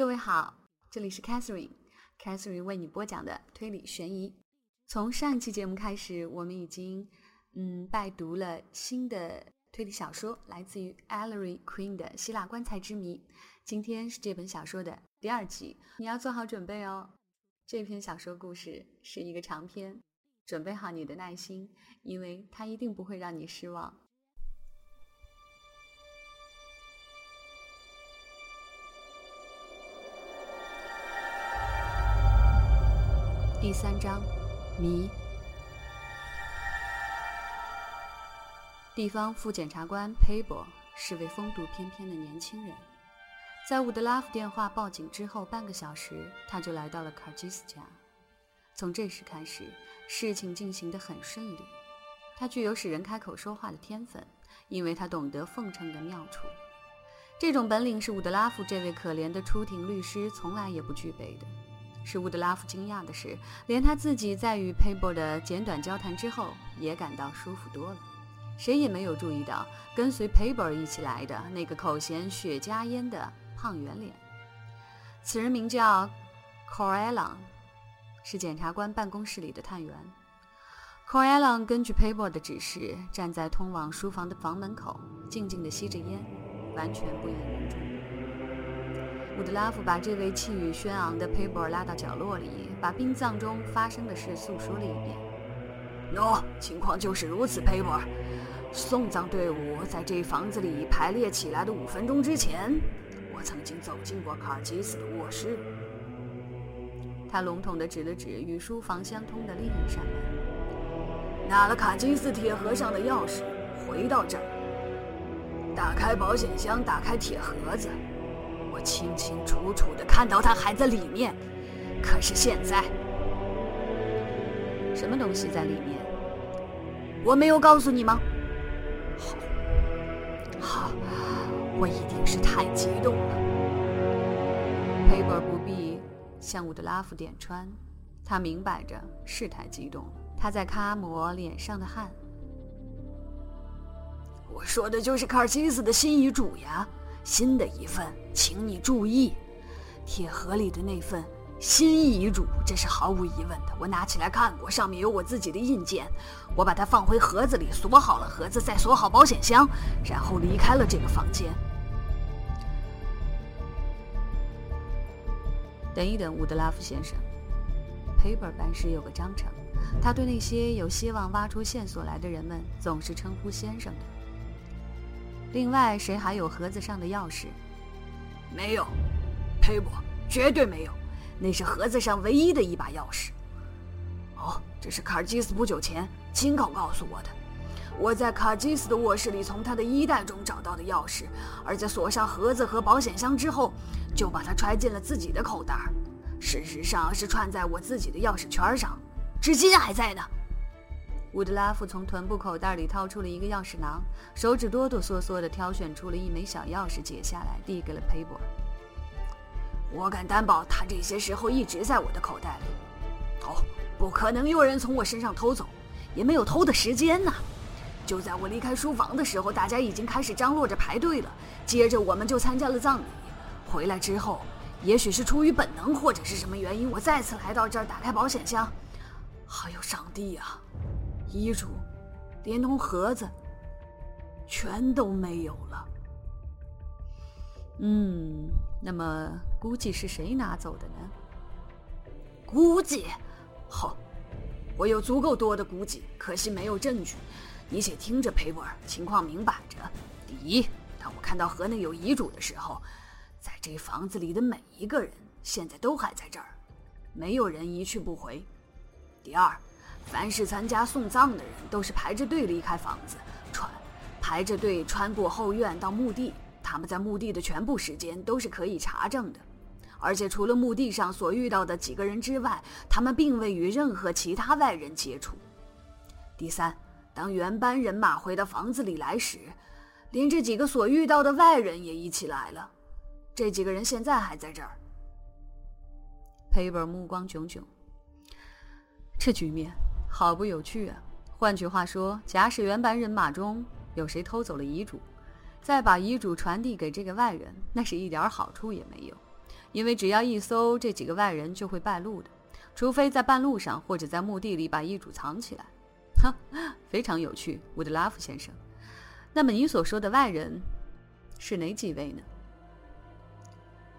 各位好，这里是 Catherine，Catherine 为你播讲的推理悬疑。从上一期节目开始，我们已经嗯拜读了新的推理小说，来自于 Ellery Queen 的《希腊棺材之谜》。今天是这本小说的第二集，你要做好准备哦。这篇小说故事是一个长篇，准备好你的耐心，因为它一定不会让你失望。第三章，谜。地方副检察官佩伯是位风度翩翩的年轻人。在伍德拉夫电话报警之后半个小时，他就来到了卡基斯家。从这时开始，事情进行得很顺利。他具有使人开口说话的天分，因为他懂得奉承的妙处。这种本领是伍德拉夫这位可怜的出庭律师从来也不具备的。使伍德拉夫惊讶的是，连他自己在与佩伯的简短交谈之后，也感到舒服多了。谁也没有注意到，跟随佩伯一起来的那个口衔雪茄烟的。胖圆脸，此人名叫 c o r e l l n 是检察官办公室里的探员。c o r e l l n 根据 Paper 的指示，站在通往书房的房门口，静静地吸着烟，完全不引人注意。伍德拉夫把这位气宇轩昂的 Paper 拉到角落里，把殡葬中发生的事诉说了一遍。喏，情况就是如此，Paper。送葬队伍在这房子里排列起来的五分钟之前。我曾经走进过卡尔基斯的卧室。他笼统地指了指与书房相通的另一扇门，拿了卡金斯铁盒上的钥匙，回到这儿，打开保险箱，打开铁盒子，清清楚楚的看到他还在里面。可是现在，什么东西在里面？我没有告诉你吗？好，好。我一定是太激动了。佩伯不必向伍德拉夫点穿，他明摆着是太激动。他在擦抹脸上的汗。我说的就是卡尔基斯的新遗嘱呀，新的一份，请你注意，铁盒里的那份。新遗嘱，这是毫无疑问的。我拿起来看过，上面有我自己的印鉴。我把它放回盒子里，锁好了盒子，再锁好保险箱，然后离开了这个房间。等一等，伍德拉夫先生。Paper 办事有个章程，他对那些有希望挖出线索来的人们，总是称呼先生的。另外，谁还有盒子上的钥匙？没有，Paper 绝对没有。那是盒子上唯一的一把钥匙。哦，这是卡尔基斯不久前亲口告诉我的。我在卡基斯的卧室里从他的衣袋中找到的钥匙，而在锁上盒子和保险箱之后，就把它揣进了自己的口袋。事实上是串在我自己的钥匙圈上，至今还在呢。伍德拉夫从臀部口袋里掏出了一个钥匙囊，手指哆哆嗦嗦地挑选出了一枚小钥匙，解下来递给了佩伯。我敢担保，他这些时候一直在我的口袋里。哦，不可能有人从我身上偷走，也没有偷的时间呢。就在我离开书房的时候，大家已经开始张罗着排队了。接着我们就参加了葬礼。回来之后，也许是出于本能，或者是什么原因，我再次来到这儿，打开保险箱。哎呦，上帝呀！遗嘱，连同盒子，全都没有了。嗯。那么，估计是谁拿走的呢？估计，好，我有足够多的估计，可惜没有证据。你且听着，裴博尔，情况明摆着：第一，当我看到盒内有遗嘱的时候，在这房子里的每一个人现在都还在这儿，没有人一去不回；第二，凡是参加送葬的人都是排着队离开房子，穿排着队穿过后院到墓地。他们在墓地的全部时间都是可以查证的，而且除了墓地上所遇到的几个人之外，他们并未与任何其他外人接触。第三，当原班人马回到房子里来时，连这几个所遇到的外人也一起来了。这几个人现在还在这儿。佩伯目光炯炯，这局面好不有趣啊！换句话说，假使原班人马中有谁偷走了遗嘱。再把遗嘱传递给这个外人，那是一点好处也没有，因为只要一搜，这几个外人就会败露的，除非在半路上或者在墓地里把遗嘱藏起来。哈，非常有趣，伍德拉夫先生。那么你所说的外人是哪几位呢？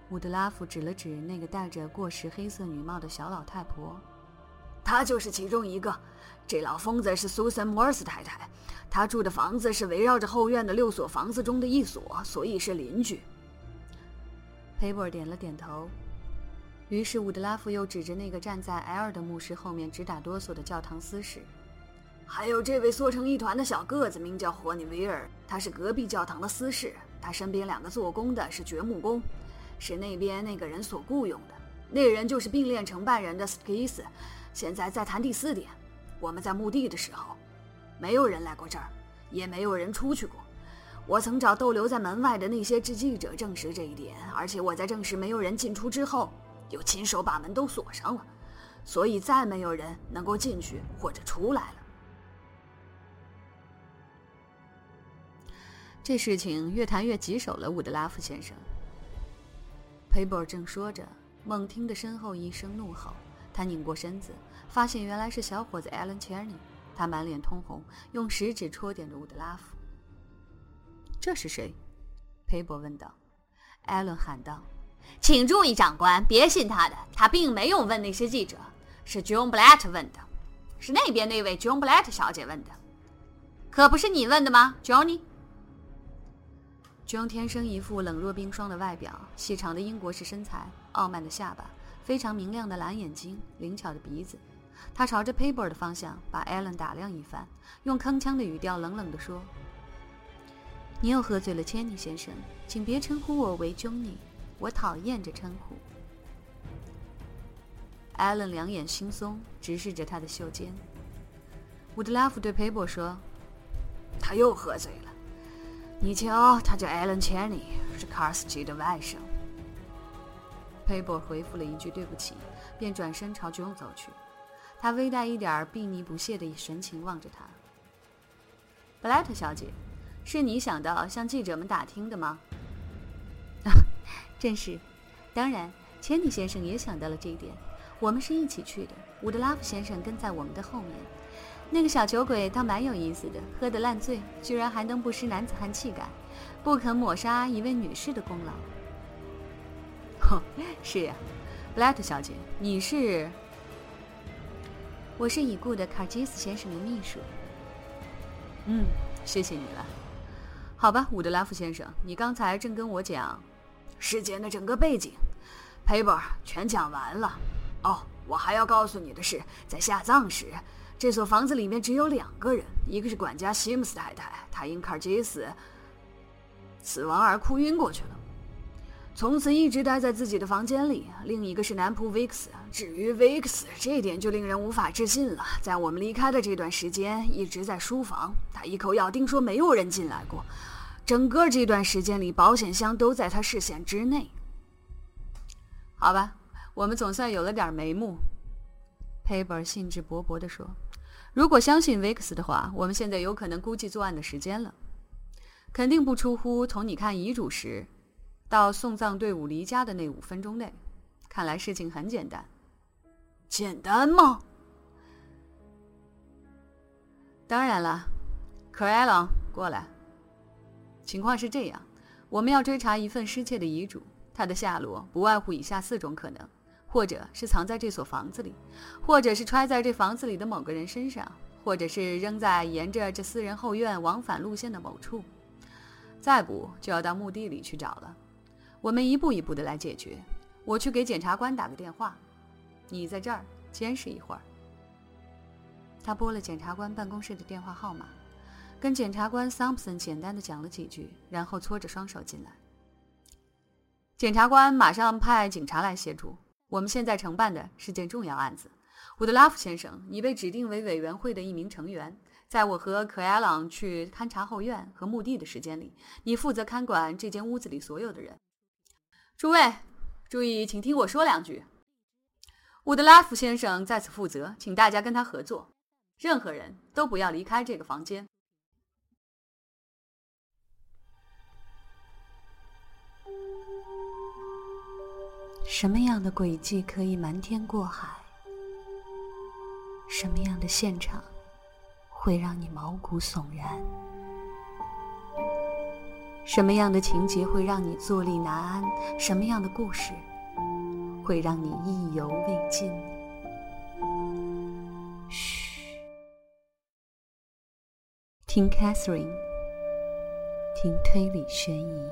伍德拉夫指了指那个戴着过时黑色女帽的小老太婆，她就是其中一个。这老疯子是苏珊·摩尔斯太太，她住的房子是围绕着后院的六所房子中的一所，所以是邻居。佩伯点了点头。于是伍德拉夫又指着那个站在 L 的牧师后面直打哆嗦的教堂司使。还有这位缩成一团的小个子，名叫霍尼维尔，他是隔壁教堂的司事。他身边两个做工的是掘墓工，是那边那个人所雇佣的。那人就是并列承办人的斯基斯。现在再谈第四点，我们在墓地的时候，没有人来过这儿，也没有人出去过。我曾找逗留在门外的那些记记者证实这一点，而且我在证实没有人进出之后，又亲手把门都锁上了，所以再没有人能够进去或者出来了。这事情越谈越棘手了，伍德拉夫先生。佩伯正说着，猛听得身后一声怒吼，他拧过身子，发现原来是小伙子艾伦·切尼。他满脸通红，用食指戳点着伍德拉夫。“这是谁？”裴伯问道。艾伦喊道：“请注意，长官，别信他的。他并没有问那些记者，是 John Blatt 问的，是那边那位 John Blatt 小姐问的，可不是你问的吗，Johnny？” John 天生一副冷若冰霜的外表，细长的英国式身材，傲慢的下巴，非常明亮的蓝眼睛，灵巧的鼻子。他朝着 Paper 的方向把 Allen 打量一番，用铿锵的语调冷冷地说：“你又喝醉了，千尼先生，请别称呼我为 Johnny，我讨厌这称呼。”Allen 两眼惺忪，直视着他的袖尖。伍德拉夫对 Paper 说：“他又喝醉了。”你瞧，他叫 Allen Cheney，，是卡尔斯基的外甥。佩伯回复了一句“对不起”，便转身朝 John 走去。他微带一点鄙睨不屑的神情望着他。布莱特小姐，是你想到向记者们打听的吗？啊，正是。当然，切尼先生也想到了这一点。我们是一起去的，伍德拉夫先生跟在我们的后面。那个小酒鬼倒蛮有意思的，喝得烂醉，居然还能不失男子汉气概，不肯抹杀一位女士的功劳。哦，是呀，布莱特小姐，你是？我是已故的卡基斯先生的秘书。嗯，谢谢你了。好吧，伍德拉夫先生，你刚才正跟我讲事件的整个背景，paper 全讲完了。哦，我还要告诉你的是，在下葬时。这所房子里面只有两个人，一个是管家西姆斯太太，她因卡尔基斯死亡而哭晕过去了，从此一直待在自己的房间里；另一个是男仆维克斯。至于维克斯，这点就令人无法置信了。在我们离开的这段时间，一直在书房，他一口咬定说没有人进来过。整个这段时间里，保险箱都在他视线之内。好吧，我们总算有了点眉目。佩伯兴致勃勃地说。如果相信维克斯的话，我们现在有可能估计作案的时间了，肯定不出乎从你看遗嘱时到送葬队伍离家的那五分钟内。看来事情很简单，简单吗？当然了，可艾朗，过来。情况是这样，我们要追查一份失窃的遗嘱，它的下落不外乎以下四种可能。或者是藏在这所房子里，或者是揣在这房子里的某个人身上，或者是扔在沿着这私人后院往返路线的某处。再不就要到墓地里去找了。我们一步一步的来解决。我去给检察官打个电话，你在这儿监视一会儿。他拨了检察官办公室的电话号码，跟检察官桑普森简单的讲了几句，然后搓着双手进来。检察官马上派警察来协助。我们现在承办的是件重要案子，伍德拉夫先生，你被指定为委员会的一名成员。在我和可亚朗去勘察后院和墓地的时间里，你负责看管这间屋子里所有的人。诸位，注意，请听我说两句。伍德拉夫先生在此负责，请大家跟他合作，任何人都不要离开这个房间。什么样的轨迹可以瞒天过海？什么样的现场会让你毛骨悚然？什么样的情节会让你坐立难安？什么样的故事会让你意犹未尽？嘘，听 Catherine，听推理悬疑。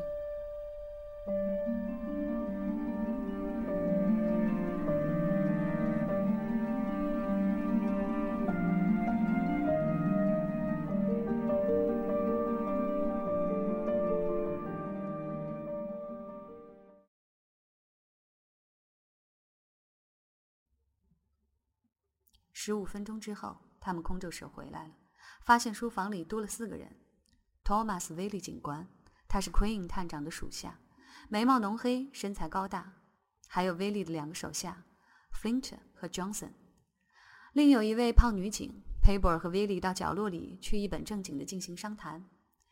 十五分钟之后，他们空着手回来了，发现书房里多了四个人。Thomas 威利警官，他是 Queen 探长的属下，眉毛浓黑，身材高大。还有威利的两个手下，Flint 和 Johnson。另有一位胖女警。佩伯尔和威利到角落里去，一本正经的进行商谈。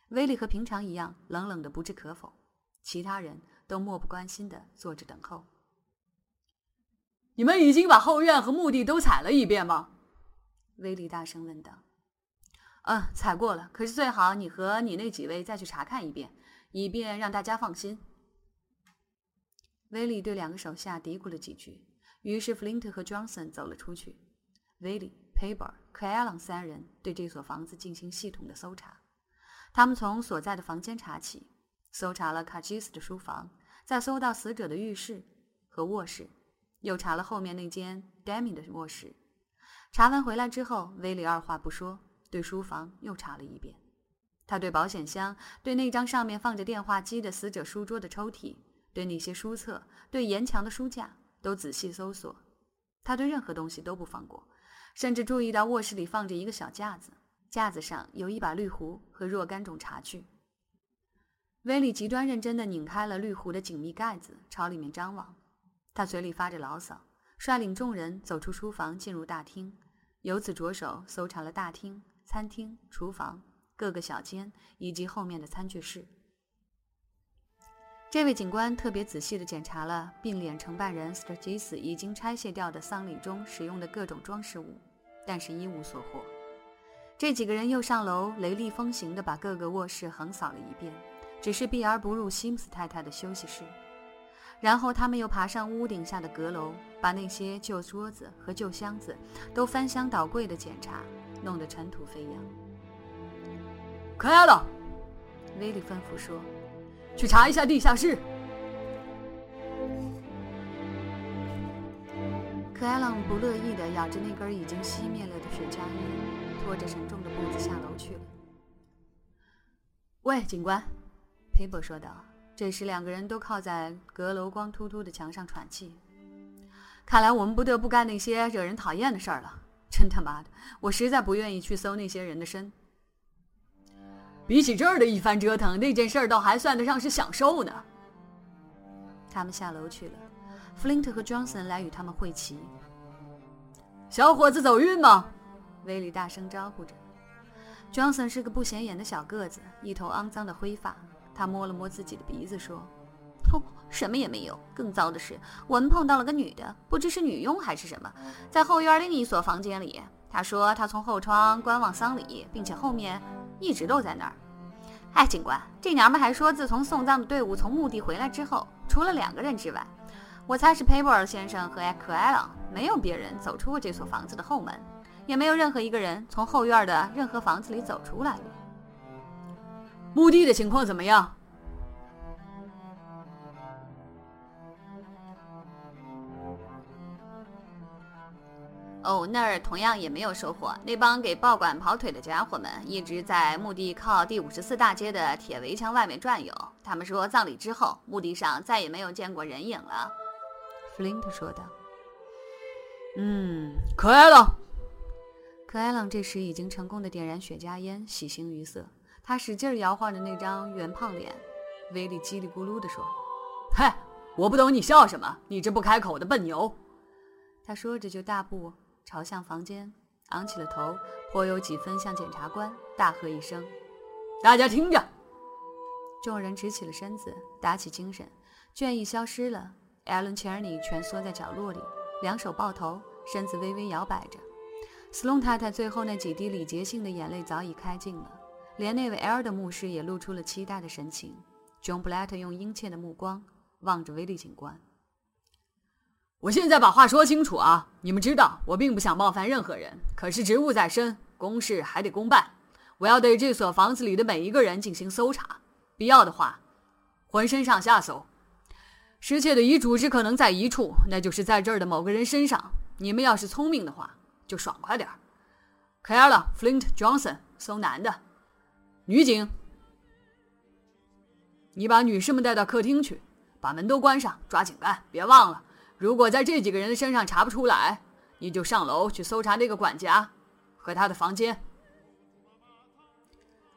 威利和平常一样，冷冷的不置可否。其他人都漠不关心的坐着等候。你们已经把后院和墓地都踩了一遍吗？威利大声问道。“嗯，踩过了。可是最好你和你那几位再去查看一遍，以便让大家放心。”威利对两个手下嘀咕了几句，于是弗林特和 Johnson 走了出去。威利、佩伯尔、克艾朗三人对这所房子进行系统的搜查。他们从所在的房间查起，搜查了卡吉斯的书房，再搜到死者的浴室和卧室。又查了后面那间 Demi 的卧室，查完回来之后，威利二话不说，对书房又查了一遍。他对保险箱、对那张上面放着电话机的死者书桌的抽屉、对那些书册、对沿墙的书架都仔细搜索。他对任何东西都不放过，甚至注意到卧室里放着一个小架子，架子上有一把绿壶和若干种茶具。威利极端认真地拧开了绿壶的紧密盖子，朝里面张望。他嘴里发着牢骚，率领众人走出书房，进入大厅，由此着手搜查了大厅、餐厅、厨房、各个小间以及后面的餐具室。这位警官特别仔细地检查了并脸承办人 Sturgis 已经拆卸掉的丧礼中使用的各种装饰物，但是一无所获。这几个人又上楼，雷厉风行地把各个卧室横扫了一遍，只是避而不入西姆斯太太的休息室。然后他们又爬上屋顶下的阁楼，把那些旧桌子和旧箱子都翻箱倒柜的检查，弄得尘土飞扬。可艾了，威利吩咐说：“去查一下地下室。”可艾朗不乐意地咬着那根已经熄灭了的雪茄烟，拖着沉重的步子下楼去了。喂，警官，佩伯说道。这时，两个人都靠在阁楼光秃秃的墙上喘气。看来我们不得不干那些惹人讨厌的事儿了。真他妈的，我实在不愿意去搜那些人的身。比起这儿的一番折腾，那件事儿倒还算得上是享受呢。他们下楼去了。弗林特和 Johnson 来与他们会齐。小伙子走运吗？威利大声招呼着。Johnson 是个不显眼的小个子，一头肮脏的灰发。他摸了摸自己的鼻子，说：“哦，什么也没有。更糟的是，我们碰到了个女的，不知是女佣还是什么，在后院另一所房间里。她说她从后窗观望丧礼，并且后面一直都在那儿。哎，警官，这娘们还说，自从送葬的队伍从墓地回来之后，除了两个人之外，我猜是佩伯尔先生和艾克埃朗，没有别人走出过这所房子的后门，也没有任何一个人从后院的任何房子里走出来过。”墓地的情况怎么样？哦，那儿同样也没有收获。那帮给报馆跑腿的家伙们一直在墓地靠第五十四大街的铁围墙外面转悠。他们说，葬礼之后，墓地上再也没有见过人影了。弗林特说道。“嗯，可爱了。”可艾朗这时已经成功的点燃雪茄烟，喜形于色。他使劲摇晃着那张圆胖脸，威力叽里咕噜地说：“嗨，我不懂你笑什么，你这不开口的笨牛！”他说着就大步朝向房间，昂起了头，颇有几分像检察官，大喝一声：“大家听着！”众人直起了身子，打起精神，倦意消失了，艾伦·切尔尼蜷缩在角落里，两手抱头，身子微微摇摆着。斯隆太太最后那几滴礼节性的眼泪早已开尽了，连那位 L 的牧师也露出了期待的神情。John Blatt 用殷切的目光望着威利警官。我现在把话说清楚啊！你们知道，我并不想冒犯任何人，可是职务在身，公事还得公办。我要对这所房子里的每一个人进行搜查，必要的话，浑身上下搜。失窃的遗嘱只可能在一处，那就是在这儿的某个人身上。你们要是聪明的话，就爽快点儿。凯尔了，Flint Johnson，搜男的，女警。你把女士们带到客厅去，把门都关上，抓紧干，别忘了。如果在这几个人的身上查不出来，你就上楼去搜查那个管家和他的房间。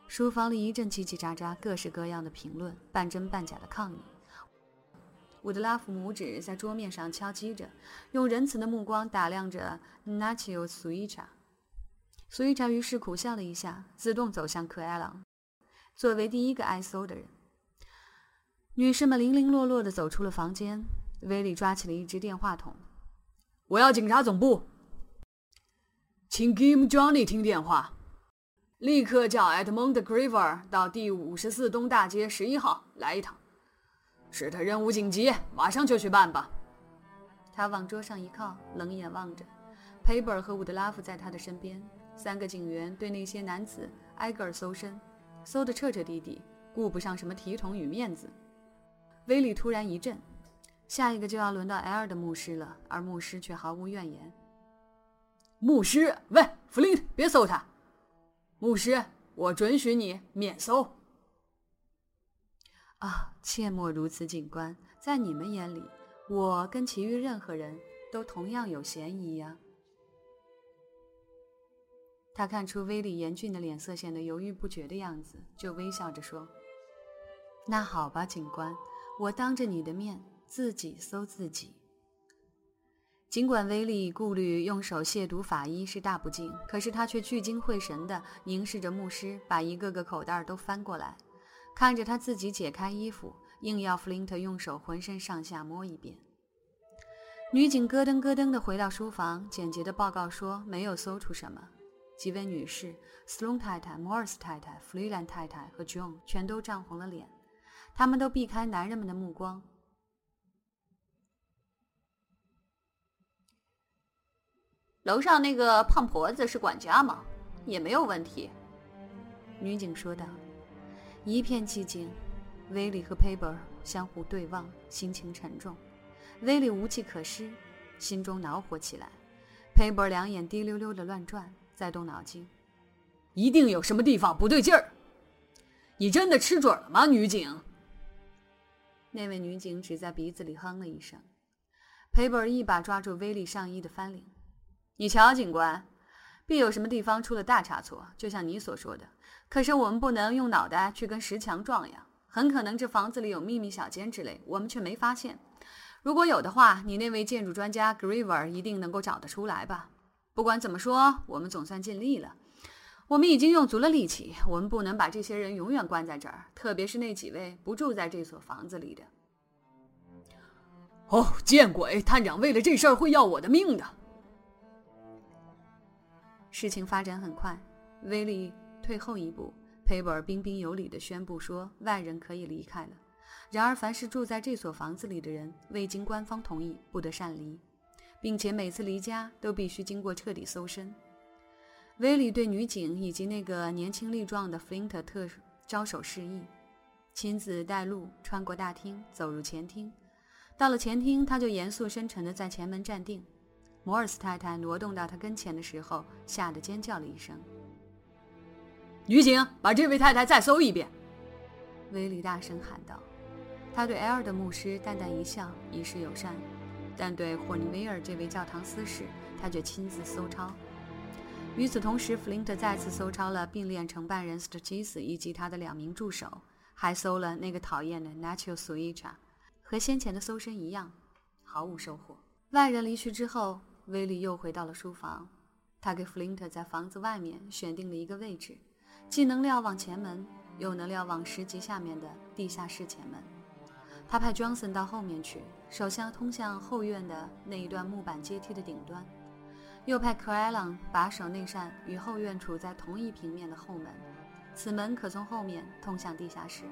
书房里一阵叽叽喳喳，各式各样的评论，半真半假的抗议。伍德拉夫拇指在桌面上敲击着，用仁慈的目光打量着 Nacho s u i a。苏伊查于是苦笑了一下，自动走向克埃朗，作为第一个挨搜的人。女士们零零落落地走出了房间。威利抓起了一只电话筒，“我要警察总部，请 Kim Johnny 听电话，立刻叫 Edmund Graver 到第五十四东大街十一号来一趟。是他任务紧急，马上就去办吧。”他往桌上一靠，冷眼望着 p a p e r 和伍德拉夫在他的身边。三个警员对那些男子挨个搜身，搜得彻彻底底，顾不上什么体统与面子。威利突然一震。下一个就要轮到 L 的牧师了，而牧师却毫无怨言。牧师，喂，弗林特，别搜他！牧师，我准许你免搜。啊，切莫如此，警官，在你们眼里，我跟其余任何人都同样有嫌疑呀。他看出威利严峻的脸色显得犹豫不决的样子，就微笑着说：“那好吧，警官，我当着你的面。”自己搜自己。尽管威利顾虑用手亵渎法医是大不敬，可是他却聚精会神地凝视着牧师，把一个个口袋都翻过来，看着他自己解开衣服，硬要弗林特用手浑身上下摸一遍。女警咯噔咯噔地回到书房，简洁地报告说没有搜出什么。几位女士，斯隆太太、摩尔斯太太、弗里兰太太和 John 全都涨红了脸，他们都避开男人们的目光。楼上那个胖婆子是管家吗？也没有问题。女警说道。一片寂静，威利和 Paper 相互对望，心情沉重。威利无计可施，心中恼火起来。Paper 两眼滴溜溜的乱转，在动脑筋。一定有什么地方不对劲儿。你真的吃准了吗，女警？那位女警只在鼻子里哼了一声。Paper 一把抓住威利上衣的翻领。你瞧，警官，必有什么地方出了大差错，就像你所说的。可是我们不能用脑袋去跟石墙撞呀。很可能这房子里有秘密小间之类，我们却没发现。如果有的话，你那位建筑专家 Graver 一定能够找得出来吧？不管怎么说，我们总算尽力了。我们已经用足了力气，我们不能把这些人永远关在这儿，特别是那几位不住在这所房子里的。哦，见鬼！探长为了这事儿会要我的命的。事情发展很快，威利退后一步，佩伯尔彬彬有礼地宣布说：“外人可以离开了。然而，凡是住在这所房子里的人，未经官方同意，不得擅离，并且每次离家都必须经过彻底搜身。”威利对女警以及那个年轻力壮的弗林特特招手示意，亲自带路，穿过大厅，走入前厅。到了前厅，他就严肃深沉地在前门站定。摩尔斯太太挪动到他跟前的时候，吓得尖叫了一声。女警，把这位太太再搜一遍！威利大声喊道。他对埃尔的牧师淡淡一笑，以示友善，但对霍尼威尔这位教堂司事，他却亲自搜抄。与此同时，弗林特再次搜抄了并列承办人斯特基斯以及他的两名助手，还搜了那个讨厌的 Nacho Suicha。和先前的搜身一样，毫无收获。外人离去之后。威利又回到了书房，他给弗林特在房子外面选定了一个位置，既能瞭望前门，又能瞭望十级下面的地下室前门。他派 Johnson 到后面去，守下通向后院的那一段木板阶梯的顶端，又派 c r a l l n 把守那扇与后院处在同一平面的后门，此门可从后面通向地下室。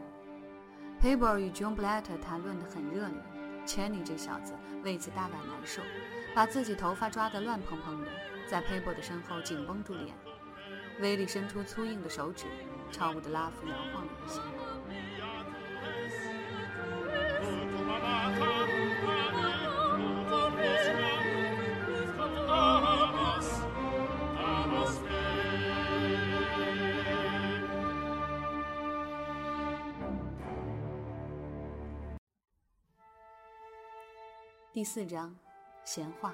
p a b e r 与 John Blatt 谈论得很热烈，Cheney 这小子为此大感难受，把自己头发抓得乱蓬蓬的，在 p a b e r 的身后紧绷住脸。威利伸出粗硬的手指，朝伍德拉夫摇晃了一下。第四章，闲话。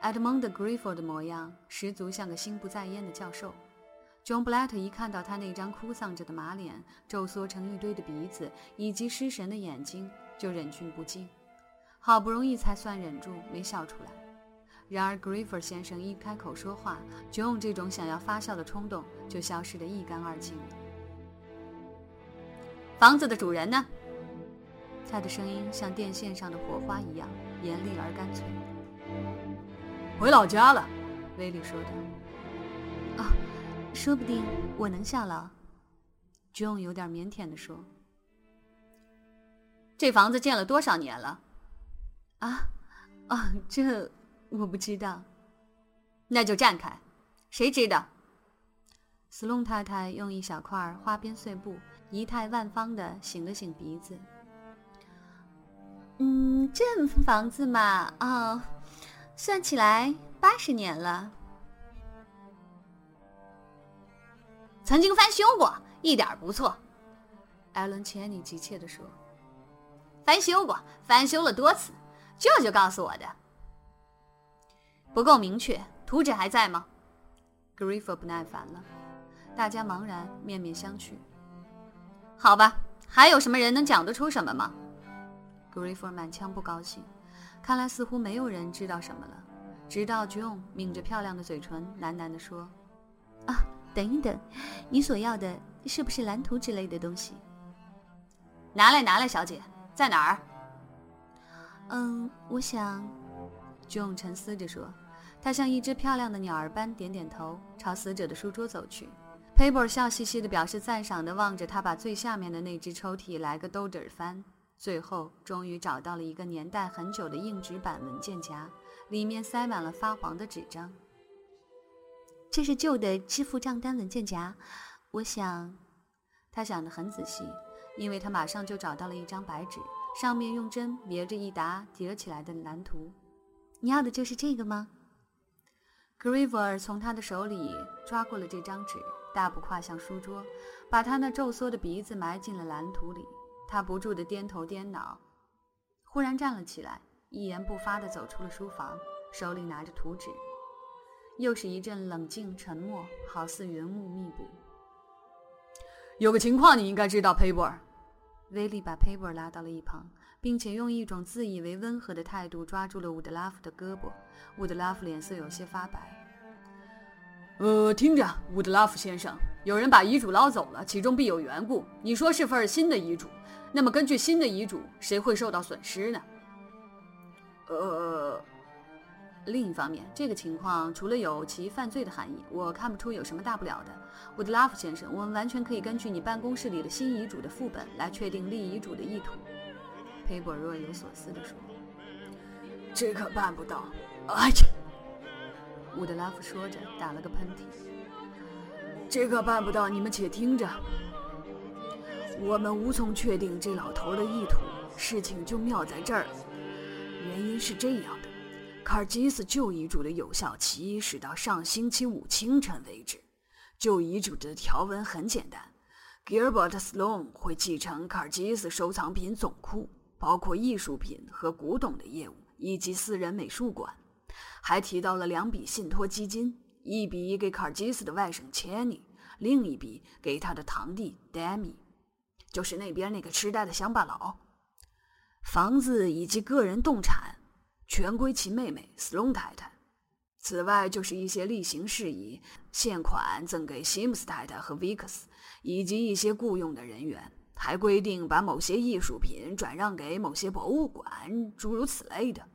Edmund Griffith 的模样十足像个心不在焉的教授。John Blatt 一看到他那张哭丧着的马脸、皱缩成一堆的鼻子以及失神的眼睛，就忍俊不禁，好不容易才算忍住没笑出来。然而 Griffith 先生一开口说话，John 这种想要发笑的冲动就消失得一干二净了。房子的主人呢？他的声音像电线上的火花一样严厉而干脆。回老家了，威利说道。啊，说不定我能下楼。John 有点腼腆地说。这房子建了多少年了？啊，啊，这我不知道。那就站开，谁知道？斯隆太太用一小块花边碎布，仪态万方的擤了擤鼻子。嗯，这房子嘛，哦，算起来八十年了。曾经翻修过，一点不错。艾伦·钱尼急切地说：“翻修过，翻修了多次。舅舅告诉我的，不够明确。图纸还在吗 g r i f f 不耐烦了。大家茫然，面面相觑。好吧，还有什么人能讲得出什么吗？Griffith 满腔不高兴，看来似乎没有人知道什么了。直到 John 抿着漂亮的嘴唇，喃喃地说：“啊，等一等，你所要的是不是蓝图之类的东西？”“拿来，拿来，小姐，在哪儿？”“嗯，我想。”John 沉思着说，他像一只漂亮的鸟儿般点点头，朝死者的书桌走去。Paper 笑嘻嘻地表示赞赏地望着他，把最下面的那只抽屉来个兜底儿翻。最后，终于找到了一个年代很久的硬纸板文件夹，里面塞满了发黄的纸张。这是旧的支付账单文件夹，我想，他想得很仔细，因为他马上就找到了一张白纸，上面用针别着一沓叠起来的蓝图。你要的就是这个吗 g r i v e r 从他的手里抓过了这张纸，大步跨向书桌，把他那皱缩的鼻子埋进了蓝图里。他不住地颠头颠脑，忽然站了起来，一言不发地走出了书房，手里拿着图纸。又是一阵冷静沉默，好似云雾密布。有个情况你应该知道，佩伯尔。威利把佩伯尔拉到了一旁，并且用一种自以为温和的态度抓住了伍德拉夫的胳膊。伍德拉夫脸色有些发白。呃，听着，伍德拉夫先生，有人把遗嘱捞走了，其中必有缘故。你说是份新的遗嘱。那么，根据新的遗嘱，谁会受到损失呢？呃，另一方面，这个情况除了有其犯罪的含义，我看不出有什么大不了的。伍德拉夫先生，我们完全可以根据你办公室里的新遗嘱的副本来确定立遗嘱的意图。佩伯若有所思地说：“这可办不到。”哎呀，伍德拉夫说着打了个喷嚏。这可办不到，你们且听着。我们无从确定这老头的意图，事情就妙在这儿。原因是这样的：卡尔基斯旧遗嘱的有效期是到上星期五清晨为止。旧遗嘱的条文很简单：Gilbert Sloan 会继承卡尔基斯收藏品总库，包括艺术品和古董的业务，以及私人美术馆。还提到了两笔信托基金：一笔给卡尔基斯的外甥 Channy，另一笔给他的堂弟 Demi。就是那边那个痴呆的乡巴佬，房子以及个人动产全归其妹妹斯隆太太。此外，就是一些例行事宜，现款赠给西姆斯太太和维克斯，以及一些雇佣的人员。还规定把某些艺术品转让给某些博物馆，诸如此类的。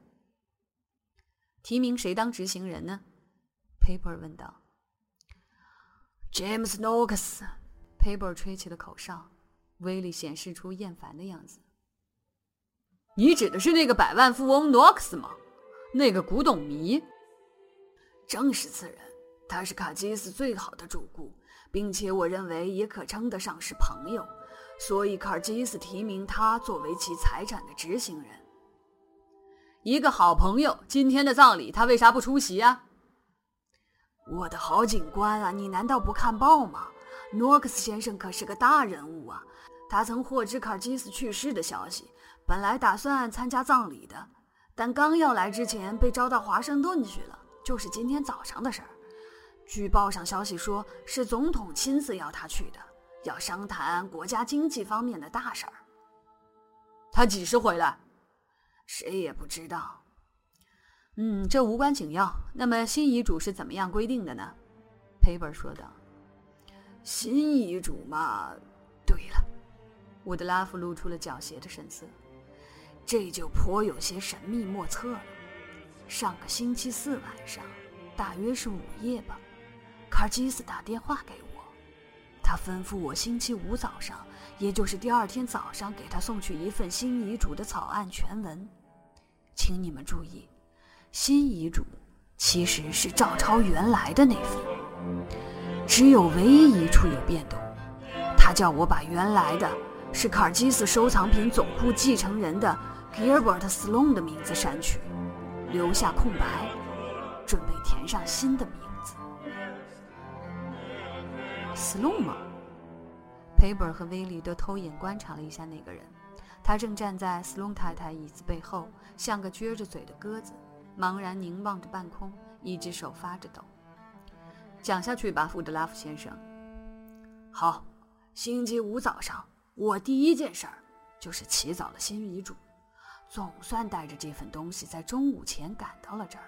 提名谁当执行人呢？Paper 问道。James Knox。Paper 吹起了口哨，威力显示出厌烦的样子。你指的是那个百万富翁诺克斯吗？那个古董迷？正是此人，他是卡基斯最好的主顾，并且我认为也可称得上是朋友，所以卡基斯提名他作为其财产的执行人。一个好朋友，今天的葬礼他为啥不出席啊？我的好警官啊，你难道不看报吗？诺克斯先生可是个大人物啊，他曾获知卡尔基斯去世的消息，本来打算参加葬礼的，但刚要来之前被招到华盛顿去了。就是今天早上的事儿，据报上消息说，是总统亲自要他去的，要商谈国家经济方面的大事儿。他几时回来？谁也不知道。嗯，这无关紧要。那么新遗嘱是怎么样规定的呢？佩本说道。新遗嘱嘛，对了，伍德拉夫露出了狡黠的神色，这就颇有些神秘莫测了。上个星期四晚上，大约是午夜吧，卡尔基斯打电话给我，他吩咐我星期五早上，也就是第二天早上，给他送去一份新遗嘱的草案全文。请你们注意，新遗嘱其实是照抄原来的那份，只有唯一一处有变动，他叫我把原来的是卡尔基斯收藏品总库继承人的 Gilbert Sloan 的名字删去。留下空白，准备填上新的名字。Sloan 吗？佩本和威利都偷眼观察了一下那个人，他正站在 Sloan 太太椅子背后，像个撅着嘴的鸽子，茫然凝望着半空，一只手发着抖。讲下去吧，富德拉夫先生。好，星期五早上，我第一件事儿就是起草了新遗嘱。总算带着这份东西在中午前赶到了这儿。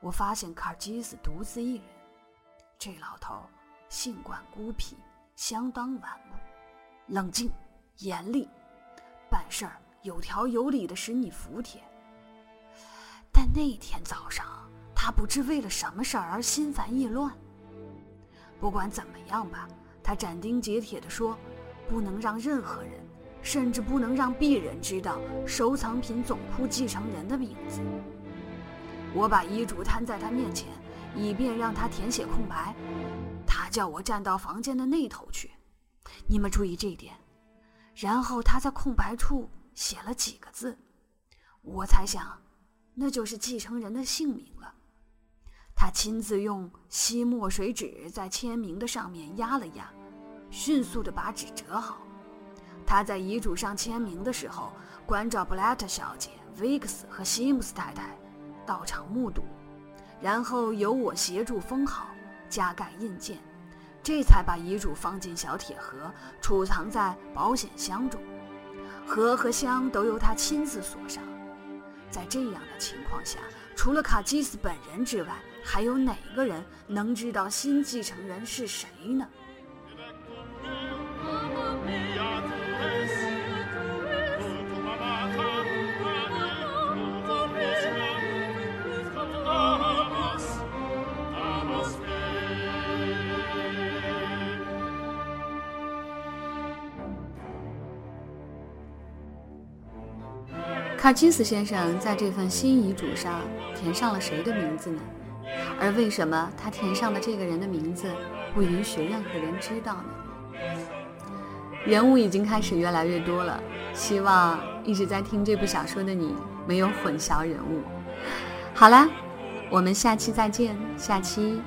我发现卡尔基斯独自一人。这老头性惯孤僻，相当顽固，冷静、严厉，办事儿有条有理的，使你服帖。但那天早上，他不知为了什么事儿而心烦意乱。不管怎么样吧，他斩钉截铁地说：“不能让任何人。”甚至不能让鄙人知道收藏品总库继承人的名字。我把遗嘱摊在他面前，以便让他填写空白。他叫我站到房间的那头去，你们注意这一点。然后他在空白处写了几个字，我猜想，那就是继承人的姓名了。他亲自用吸墨水纸在签名的上面压了压，迅速地把纸折好。他在遗嘱上签名的时候，关照布莱特小姐、维克斯和西姆斯太太到场目睹，然后由我协助封好、加盖印鉴，这才把遗嘱放进小铁盒，储藏在保险箱中。盒和箱都由他亲自锁上。在这样的情况下，除了卡基斯本人之外，还有哪个人能知道新继承人是谁呢？卡金斯先生在这份新遗嘱上填上了谁的名字呢？而为什么他填上的这个人的名字不允许任何人知道呢？人物已经开始越来越多了，希望一直在听这部小说的你没有混淆人物。好啦，我们下期再见，下期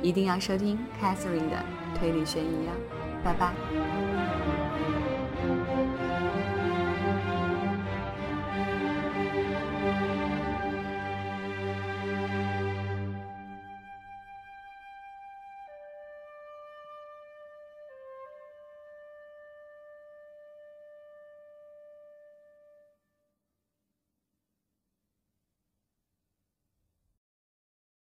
一定要收听 Catherine 的推理悬疑啊，拜拜。